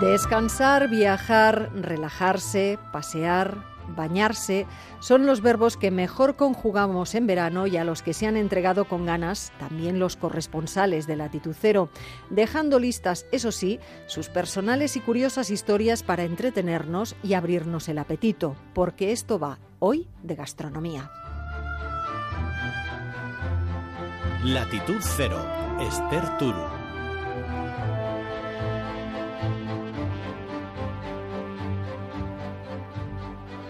Descansar, viajar, relajarse, pasear, bañarse son los verbos que mejor conjugamos en verano y a los que se han entregado con ganas también los corresponsales de Latitud Cero, dejando listas, eso sí, sus personales y curiosas historias para entretenernos y abrirnos el apetito, porque esto va hoy de gastronomía. Latitud Cero, Esther Turu.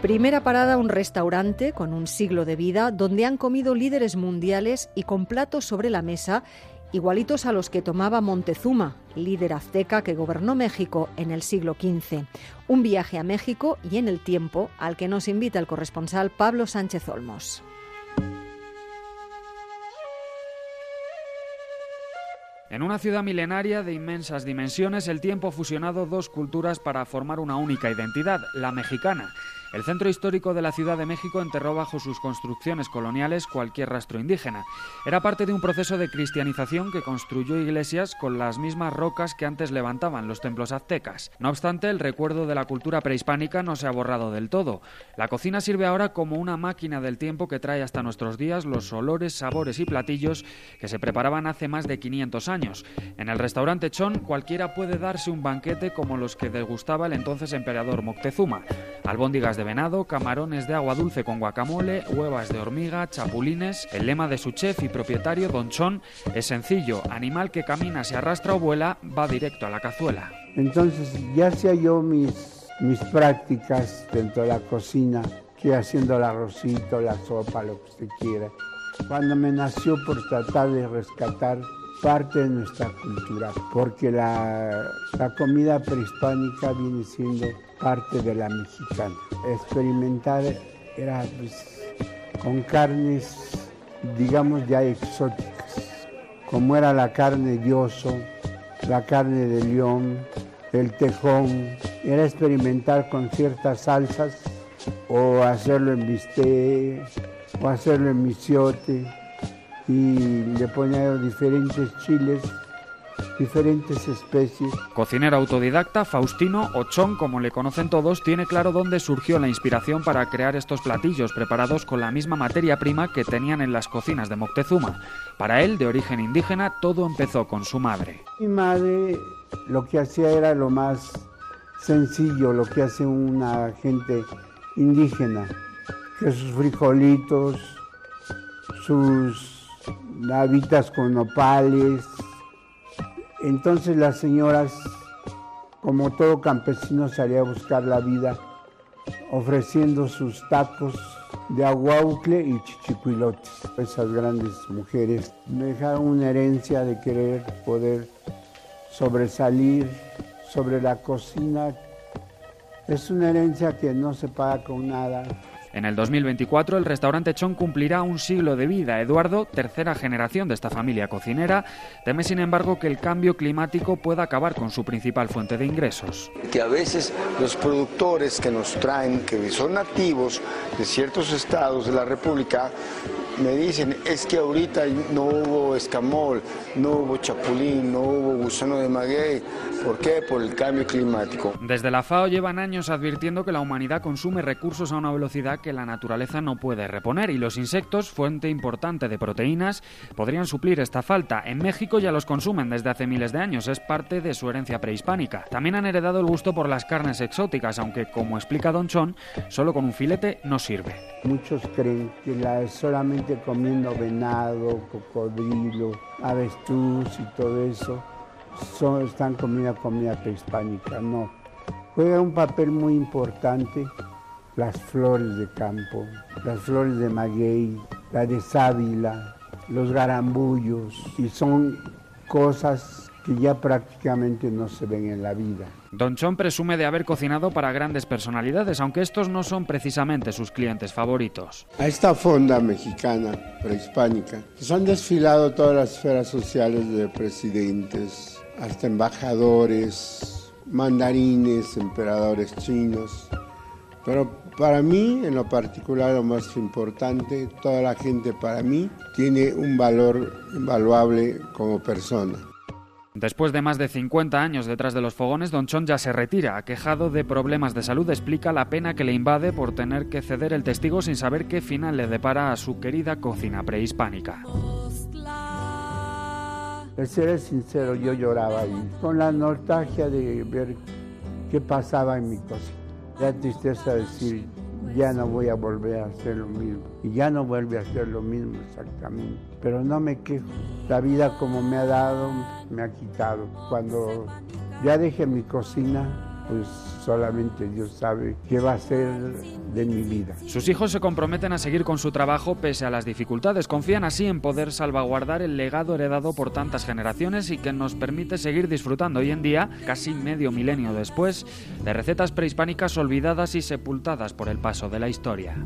Primera parada, un restaurante con un siglo de vida donde han comido líderes mundiales y con platos sobre la mesa igualitos a los que tomaba Montezuma, líder azteca que gobernó México en el siglo XV. Un viaje a México y en el tiempo al que nos invita el corresponsal Pablo Sánchez Olmos. En una ciudad milenaria de inmensas dimensiones, el tiempo ha fusionado dos culturas para formar una única identidad, la mexicana. El centro histórico de la Ciudad de México enterró bajo sus construcciones coloniales cualquier rastro indígena. Era parte de un proceso de cristianización que construyó iglesias con las mismas rocas que antes levantaban los templos aztecas. No obstante, el recuerdo de la cultura prehispánica no se ha borrado del todo. La cocina sirve ahora como una máquina del tiempo que trae hasta nuestros días los olores, sabores y platillos que se preparaban hace más de 500 años. En el restaurante Chon cualquiera puede darse un banquete como los que degustaba el entonces emperador Moctezuma. Albóndigas de venado, camarones de agua dulce con guacamole, huevas de hormiga, chapulines. El lema de su chef y propietario, Don Chon, es sencillo: animal que camina, se arrastra o vuela, va directo a la cazuela. Entonces, ya hacía yo mis, mis prácticas dentro de la cocina, que haciendo el arrocito, la sopa, lo que usted quiera. Cuando me nació por tratar de rescatar parte de nuestra cultura, porque la, la comida prehispánica viene siendo parte de la mexicana. Experimentar era pues, con carnes, digamos, ya exóticas, como era la carne de oso, la carne de león, el tejón, era experimentar con ciertas salsas o hacerlo en bistec o hacerlo en misiote y le ponía diferentes chiles diferentes especies. Cocinero autodidacta, Faustino Ochón, como le conocen todos, tiene claro dónde surgió la inspiración para crear estos platillos preparados con la misma materia prima que tenían en las cocinas de Moctezuma. Para él, de origen indígena, todo empezó con su madre. Mi madre lo que hacía era lo más sencillo, lo que hace una gente indígena, que sus frijolitos, sus navitas con nopales, entonces las señoras, como todo campesino, salía a buscar la vida ofreciendo sus tacos de aguaucle y chichicuilotes. Esas grandes mujeres me dejaron una herencia de querer poder sobresalir sobre la cocina. Es una herencia que no se paga con nada. En el 2024 el restaurante Chon cumplirá un siglo de vida. Eduardo, tercera generación de esta familia cocinera, teme sin embargo que el cambio climático pueda acabar con su principal fuente de ingresos. Que a veces los productores que nos traen, que son nativos de ciertos estados de la República, me dicen, es que ahorita no hubo escamol, no hubo chapulín, no hubo gusano de maguey. ¿Por qué? Por el cambio climático. Desde la FAO llevan años advirtiendo que la humanidad consume recursos a una velocidad que la naturaleza no puede reponer y los insectos, fuente importante de proteínas, podrían suplir esta falta. En México ya los consumen desde hace miles de años, es parte de su herencia prehispánica. También han heredado el gusto por las carnes exóticas, aunque como explica Don Chon, solo con un filete no sirve. Muchos creen que la es comiendo venado, cocodrilo, avestruz y todo eso, son, están comiendo comida prehispánica. No. Juega un papel muy importante las flores de campo, las flores de maguey, la de sábila, los garambullos, y son cosas que ya prácticamente no se ven en la vida. Don Chon presume de haber cocinado para grandes personalidades, aunque estos no son precisamente sus clientes favoritos. A esta fonda mexicana prehispánica se han desfilado todas las esferas sociales de presidentes, hasta embajadores, mandarines, emperadores chinos. Pero para mí, en lo particular, lo más importante, toda la gente para mí tiene un valor invaluable como persona. Después de más de 50 años detrás de los fogones, Don Chon ya se retira. Aquejado de problemas de salud, explica la pena que le invade por tener que ceder el testigo sin saber qué final le depara a su querida cocina prehispánica. El ser sincero, yo lloraba ahí, con la nostalgia de ver qué pasaba en mi cocina. La tristeza de decir, ya no voy a volver a hacer lo mismo. Y ya no vuelve a hacer lo mismo exactamente. Pero no me quejo. La vida como me ha dado, me ha quitado. Cuando ya dejé mi cocina, pues solamente Dios sabe qué va a ser de mi vida. Sus hijos se comprometen a seguir con su trabajo pese a las dificultades. Confían así en poder salvaguardar el legado heredado por tantas generaciones y que nos permite seguir disfrutando hoy en día, casi medio milenio después, de recetas prehispánicas olvidadas y sepultadas por el paso de la historia.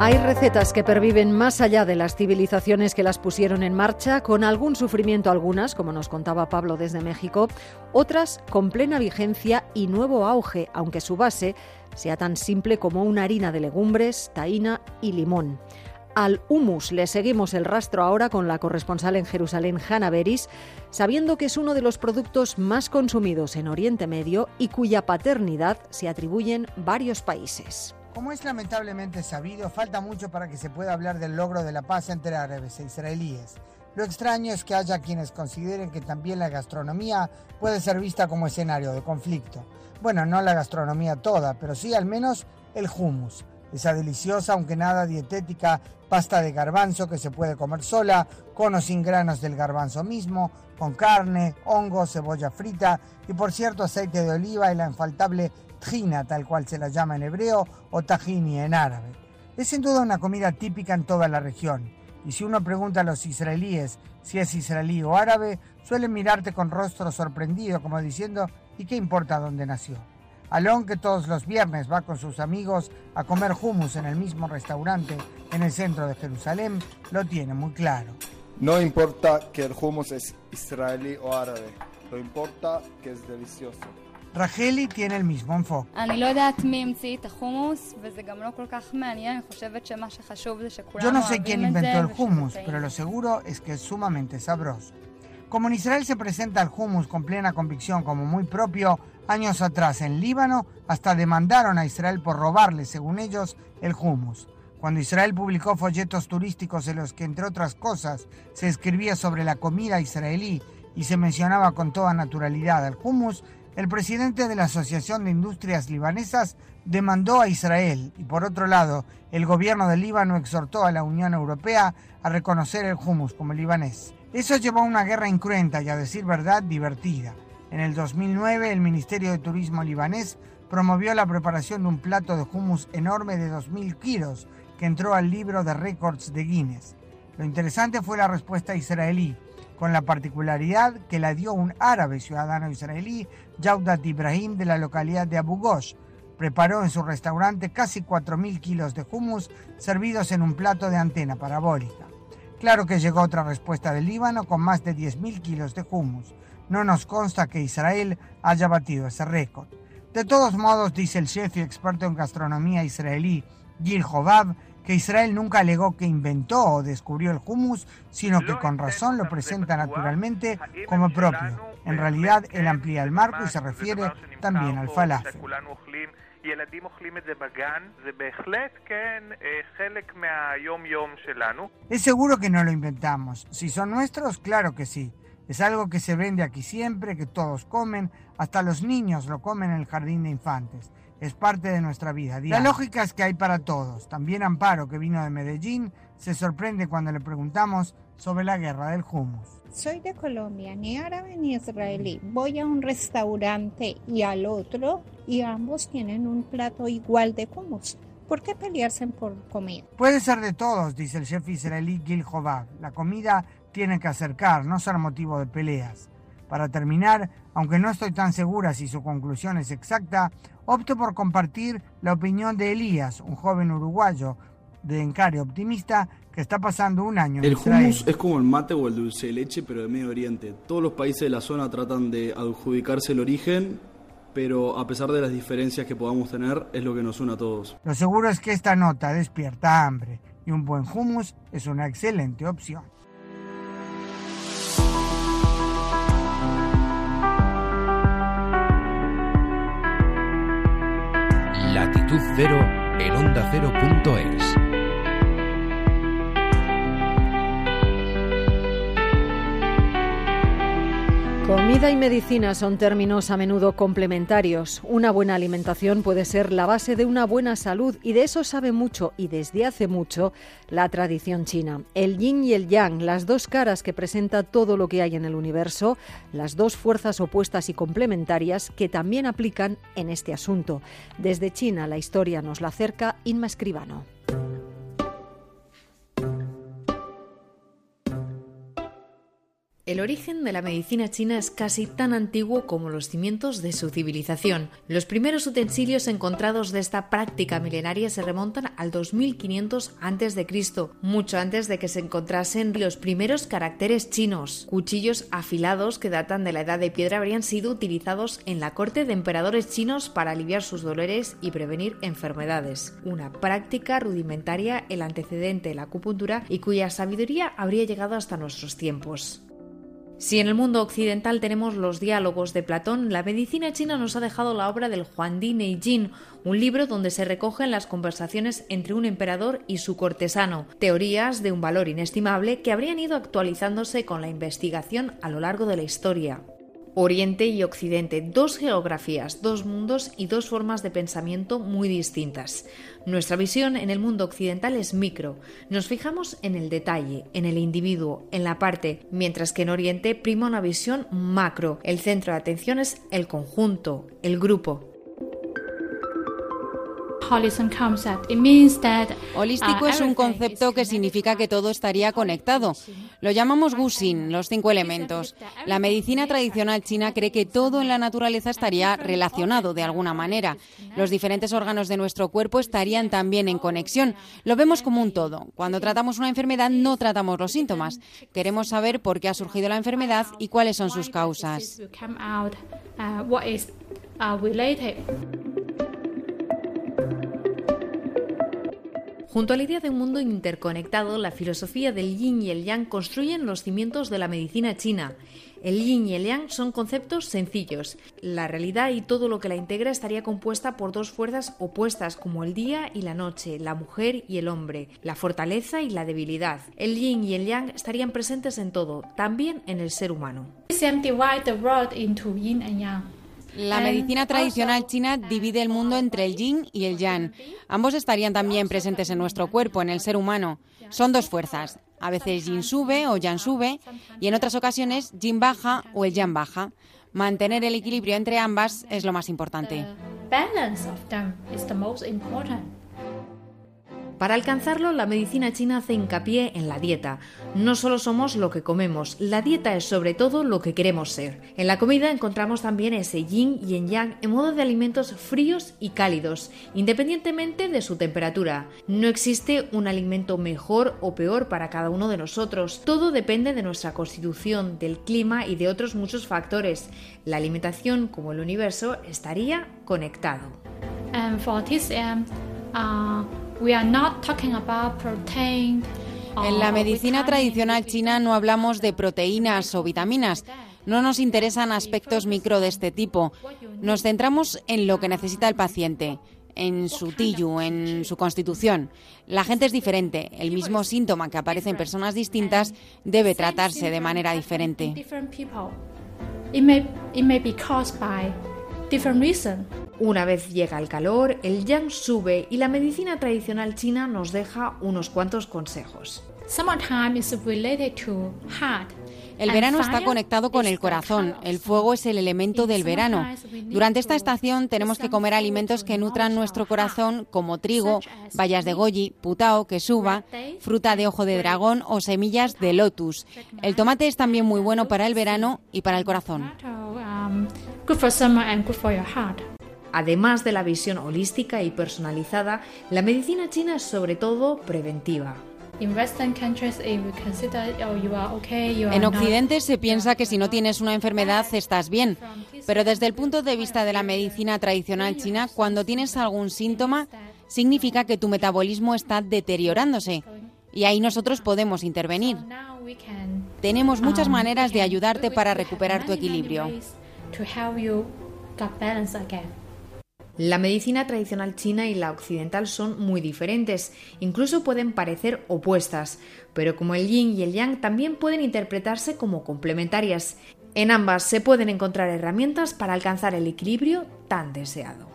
Hay recetas que perviven más allá de las civilizaciones que las pusieron en marcha, con algún sufrimiento algunas, como nos contaba Pablo desde México, otras con plena vigencia y nuevo auge, aunque su base sea tan simple como una harina de legumbres, taína y limón. Al humus le seguimos el rastro ahora con la corresponsal en Jerusalén, Hanna Beris, sabiendo que es uno de los productos más consumidos en Oriente Medio y cuya paternidad se atribuyen varios países. Como es lamentablemente sabido, falta mucho para que se pueda hablar del logro de la paz entre árabes e israelíes. Lo extraño es que haya quienes consideren que también la gastronomía puede ser vista como escenario de conflicto. Bueno, no la gastronomía toda, pero sí al menos el hummus. Esa deliciosa, aunque nada dietética, pasta de garbanzo que se puede comer sola, con o sin granos del garbanzo mismo, con carne, hongos, cebolla frita y por cierto aceite de oliva y la infaltable tjina, tal cual se la llama en hebreo, o tajini en árabe. Es sin duda una comida típica en toda la región, y si uno pregunta a los israelíes si es israelí o árabe, suelen mirarte con rostro sorprendido, como diciendo, ¿y qué importa dónde nació? Alon, que todos los viernes va con sus amigos a comer hummus en el mismo restaurante en el centro de Jerusalén, lo tiene muy claro. No importa que el hummus es israelí o árabe, lo importa que es delicioso. Racheli tiene el mismo enfoque. Yo no sé quién inventó el hummus, pero lo seguro es que es sumamente sabroso. Como en Israel se presenta el hummus con plena convicción como muy propio, años atrás en Líbano hasta demandaron a Israel por robarle, según ellos, el hummus. Cuando Israel publicó folletos turísticos en los que, entre otras cosas, se escribía sobre la comida israelí y se mencionaba con toda naturalidad al hummus, el presidente de la Asociación de Industrias Libanesas demandó a Israel y por otro lado, el gobierno del Líbano exhortó a la Unión Europea a reconocer el hummus como libanés. Eso llevó a una guerra incruenta y a decir verdad divertida. En el 2009 el Ministerio de Turismo libanés promovió la preparación de un plato de hummus enorme de 2.000 kilos que entró al libro de récords de Guinness. Lo interesante fue la respuesta israelí, con la particularidad que la dio un árabe ciudadano israelí, Jaudat Ibrahim, de la localidad de Abu Ghosh. Preparó en su restaurante casi 4.000 kilos de hummus servidos en un plato de antena parabólica. Claro que llegó otra respuesta del Líbano con más de 10.000 kilos de hummus. No nos consta que Israel haya batido ese récord. De todos modos, dice el chef y experto en gastronomía israelí Gil Hobab, que Israel nunca alegó que inventó o descubrió el hummus, sino que con razón lo presenta naturalmente como propio. En realidad, él amplía el marco y se refiere también al falafel. Es seguro que no lo inventamos. Si son nuestros, claro que sí. Es algo que se vende aquí siempre, que todos comen, hasta los niños lo comen en el jardín de infantes es parte de nuestra vida. La lógica es que hay para todos. También Amparo, que vino de Medellín, se sorprende cuando le preguntamos sobre la guerra del hummus. Soy de Colombia, ni árabe ni israelí. Voy a un restaurante y al otro y ambos tienen un plato igual de hummus. ¿Por qué pelearse por comida? Puede ser de todos, dice el chef israelí Gil Hobab. La comida tiene que acercar, no ser motivo de peleas. Para terminar, aunque no estoy tan segura si su conclusión es exacta, opto por compartir la opinión de Elías, un joven uruguayo de encare optimista que está pasando un año en El hummus es como el mate o el dulce de leche, pero de Medio Oriente. Todos los países de la zona tratan de adjudicarse el origen, pero a pesar de las diferencias que podamos tener, es lo que nos une a todos. Lo seguro es que esta nota despierta hambre y un buen hummus es una excelente opción. Latitud Cero en onda. Comida y medicina son términos a menudo complementarios. Una buena alimentación puede ser la base de una buena salud y de eso sabe mucho y desde hace mucho la tradición china. El yin y el yang, las dos caras que presenta todo lo que hay en el universo, las dos fuerzas opuestas y complementarias que también aplican en este asunto. Desde China la historia nos la acerca Inma Escribano. El origen de la medicina china es casi tan antiguo como los cimientos de su civilización. Los primeros utensilios encontrados de esta práctica milenaria se remontan al 2500 a.C., mucho antes de que se encontrasen los primeros caracteres chinos. Cuchillos afilados que datan de la edad de piedra habrían sido utilizados en la corte de emperadores chinos para aliviar sus dolores y prevenir enfermedades. Una práctica rudimentaria, el antecedente de la acupuntura y cuya sabiduría habría llegado hasta nuestros tiempos. Si en el mundo occidental tenemos los diálogos de Platón, la medicina china nos ha dejado la obra del Huangdi Neijin, un libro donde se recogen las conversaciones entre un emperador y su cortesano, teorías de un valor inestimable que habrían ido actualizándose con la investigación a lo largo de la historia. Oriente y Occidente, dos geografías, dos mundos y dos formas de pensamiento muy distintas. Nuestra visión en el mundo occidental es micro, nos fijamos en el detalle, en el individuo, en la parte, mientras que en Oriente prima una visión macro, el centro de atención es el conjunto, el grupo. Holístico uh, es un concepto que significa que todo estaría conectado. Lo llamamos Gusin, los cinco elementos. La medicina tradicional china cree que todo en la naturaleza estaría relacionado de alguna manera. Los diferentes órganos de nuestro cuerpo estarían también en conexión. Lo vemos como un todo. Cuando tratamos una enfermedad no tratamos los síntomas. Queremos saber por qué ha surgido la enfermedad y cuáles son sus causas. Junto a la idea de un mundo interconectado, la filosofía del yin y el yang construyen los cimientos de la medicina china. El yin y el yang son conceptos sencillos. La realidad y todo lo que la integra estaría compuesta por dos fuerzas opuestas como el día y la noche, la mujer y el hombre, la fortaleza y la debilidad. El yin y el yang estarían presentes en todo, también en el ser humano. La medicina tradicional china divide el mundo entre el yin y el yang. Ambos estarían también presentes en nuestro cuerpo, en el ser humano. Son dos fuerzas. A veces yin sube o yang sube y en otras ocasiones yin baja o el yang baja. Mantener el equilibrio entre ambas es lo más importante. Para alcanzarlo, la medicina china hace hincapié en la dieta. No solo somos lo que comemos, la dieta es sobre todo lo que queremos ser. En la comida encontramos también ese yin y en yang en modo de alimentos fríos y cálidos, independientemente de su temperatura. No existe un alimento mejor o peor para cada uno de nosotros. Todo depende de nuestra constitución, del clima y de otros muchos factores. La alimentación, como el universo, estaría conectado. En la medicina tradicional china no hablamos de proteínas o vitaminas. No nos interesan aspectos micro de este tipo. Nos centramos en lo que necesita el paciente, en su tillu, en su constitución. La gente es diferente. El mismo síntoma que aparece en personas distintas debe tratarse de manera diferente. Una vez llega el calor, el yang sube y la medicina tradicional china nos deja unos cuantos consejos. El verano está conectado con el corazón. El fuego es el elemento del verano. Durante esta estación tenemos que comer alimentos que nutran nuestro corazón, como trigo, bayas de goji, putao, quesuba, fruta de ojo de dragón o semillas de lotus. El tomate es también muy bueno para el verano y para el corazón. Además de la visión holística y personalizada, la medicina china es sobre todo preventiva. En Occidente se piensa que si no tienes una enfermedad estás bien, pero desde el punto de vista de la medicina tradicional china, cuando tienes algún síntoma, significa que tu metabolismo está deteriorándose y ahí nosotros podemos intervenir. Tenemos muchas um, maneras de ayudarte para recuperar tu equilibrio. La medicina tradicional china y la occidental son muy diferentes, incluso pueden parecer opuestas, pero como el yin y el yang también pueden interpretarse como complementarias. En ambas se pueden encontrar herramientas para alcanzar el equilibrio tan deseado.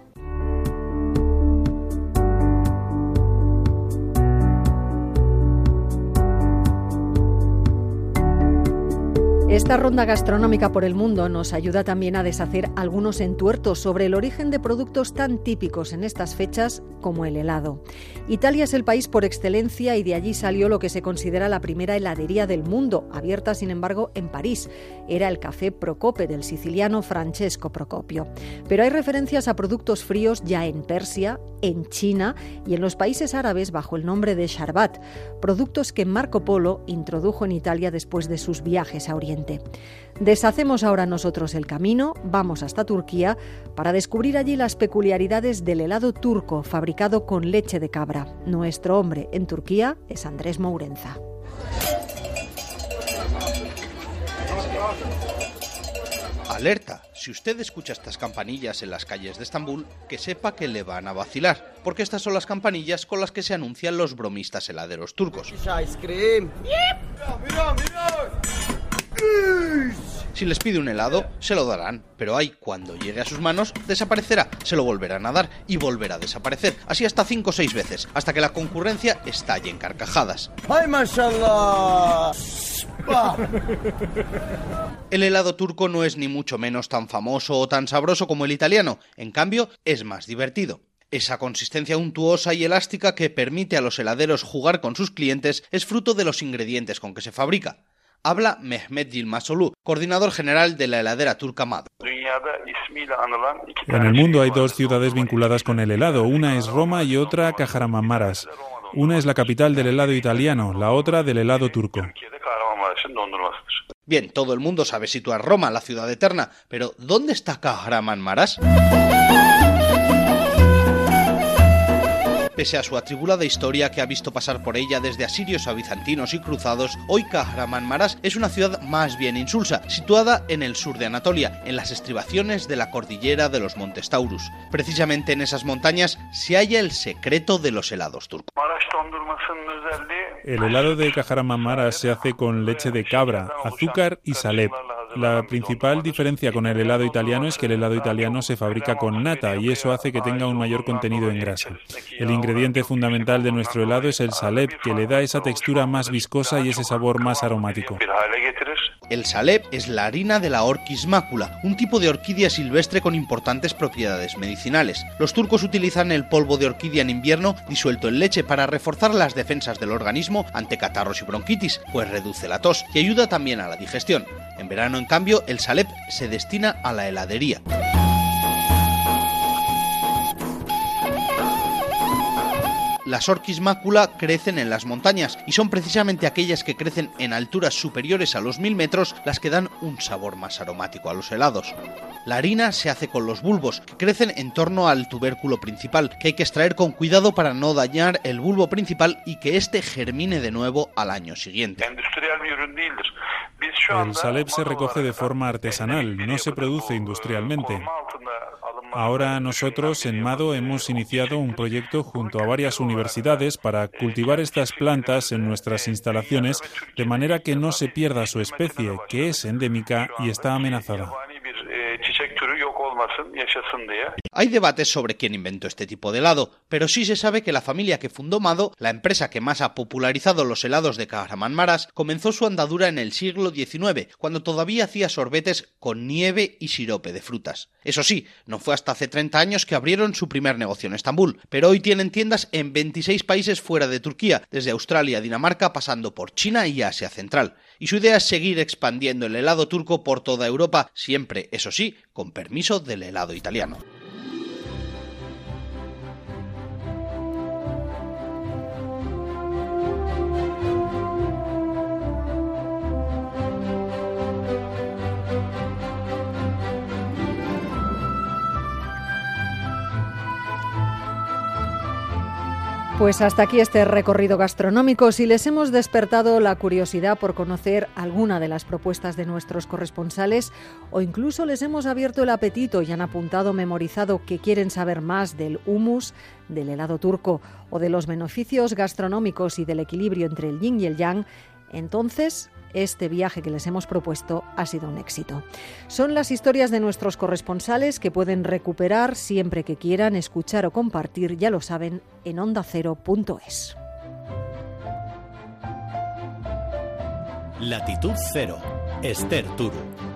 Esta ronda gastronómica por el mundo nos ayuda también a deshacer algunos entuertos sobre el origen de productos tan típicos en estas fechas como el helado. Italia es el país por excelencia y de allí salió lo que se considera la primera heladería del mundo, abierta sin embargo en París. Era el Café Procope del siciliano Francesco Procopio. Pero hay referencias a productos fríos ya en Persia, en China y en los países árabes bajo el nombre de Sharbat, productos que Marco Polo introdujo en Italia después de sus viajes a Oriente. Deshacemos ahora nosotros el camino, vamos hasta Turquía para descubrir allí las peculiaridades del helado turco fabricado con leche de cabra. Nuestro hombre en Turquía es Andrés Mourenza. Alerta, si usted escucha estas campanillas en las calles de Estambul, que sepa que le van a vacilar, porque estas son las campanillas con las que se anuncian los bromistas heladeros turcos. Si les pide un helado, se lo darán, pero ahí, cuando llegue a sus manos, desaparecerá, se lo volverán a dar y volverá a desaparecer, así hasta 5 o 6 veces, hasta que la concurrencia estalle en carcajadas. ¡Ay, mashallah! El helado turco no es ni mucho menos tan famoso o tan sabroso como el italiano, en cambio, es más divertido. Esa consistencia untuosa y elástica que permite a los heladeros jugar con sus clientes es fruto de los ingredientes con que se fabrica habla Mehmet Yilmazolu, coordinador general de la heladera turca Mad. En el mundo hay dos ciudades vinculadas con el helado, una es Roma y otra Kahramanmaras. Una es la capital del helado italiano, la otra del helado turco. Bien, todo el mundo sabe situar Roma, la ciudad eterna, pero ¿dónde está Kahramanmaras? Pese a su atribulada historia que ha visto pasar por ella desde asirios a bizantinos y cruzados, hoy Kahramanmaras es una ciudad más bien insulsa, situada en el sur de Anatolia, en las estribaciones de la cordillera de los Montes Taurus. Precisamente en esas montañas se halla el secreto de los helados turcos. El helado de Kahramanmaras se hace con leche de cabra, azúcar y salep. La principal diferencia con el helado italiano es que el helado italiano se fabrica con nata y eso hace que tenga un mayor contenido en grasa. El ingrediente fundamental de nuestro helado es el salep, que le da esa textura más viscosa y ese sabor más aromático. El salep es la harina de la Orchis macula, un tipo de orquídea silvestre con importantes propiedades medicinales. Los turcos utilizan el polvo de orquídea en invierno disuelto en leche para reforzar las defensas del organismo ante catarros y bronquitis, pues reduce la tos y ayuda también a la digestión. En verano, en cambio, el salep se destina a la heladería. Las orquis mácula crecen en las montañas y son precisamente aquellas que crecen en alturas superiores a los mil metros las que dan un sabor más aromático a los helados. La harina se hace con los bulbos, que crecen en torno al tubérculo principal, que hay que extraer con cuidado para no dañar el bulbo principal y que éste germine de nuevo al año siguiente. El salep se recoge de forma artesanal, no se produce industrialmente. Ahora nosotros en Mado hemos iniciado un proyecto junto a varias universidades para cultivar estas plantas en nuestras instalaciones de manera que no se pierda su especie, que es endémica y está amenazada. Hay debates sobre quién inventó este tipo de helado, pero sí se sabe que la familia que fundó Mado, la empresa que más ha popularizado los helados de Maras, comenzó su andadura en el siglo XIX, cuando todavía hacía sorbetes con nieve y sirope de frutas. Eso sí, no fue hasta hace 30 años que abrieron su primer negocio en Estambul, pero hoy tienen tiendas en 26 países fuera de Turquía, desde Australia a Dinamarca pasando por China y Asia Central. Y su idea es seguir expandiendo el helado turco por toda Europa, siempre, eso sí, con permiso del helado italiano. Pues hasta aquí este recorrido gastronómico. Si les hemos despertado la curiosidad por conocer alguna de las propuestas de nuestros corresponsales o incluso les hemos abierto el apetito y han apuntado, memorizado que quieren saber más del humus, del helado turco o de los beneficios gastronómicos y del equilibrio entre el yin y el yang, entonces este viaje que les hemos propuesto ha sido un éxito. Son las historias de nuestros corresponsales que pueden recuperar siempre que quieran, escuchar o compartir, ya lo saben, en ondacero.es. Latitud Cero, Esther Turu.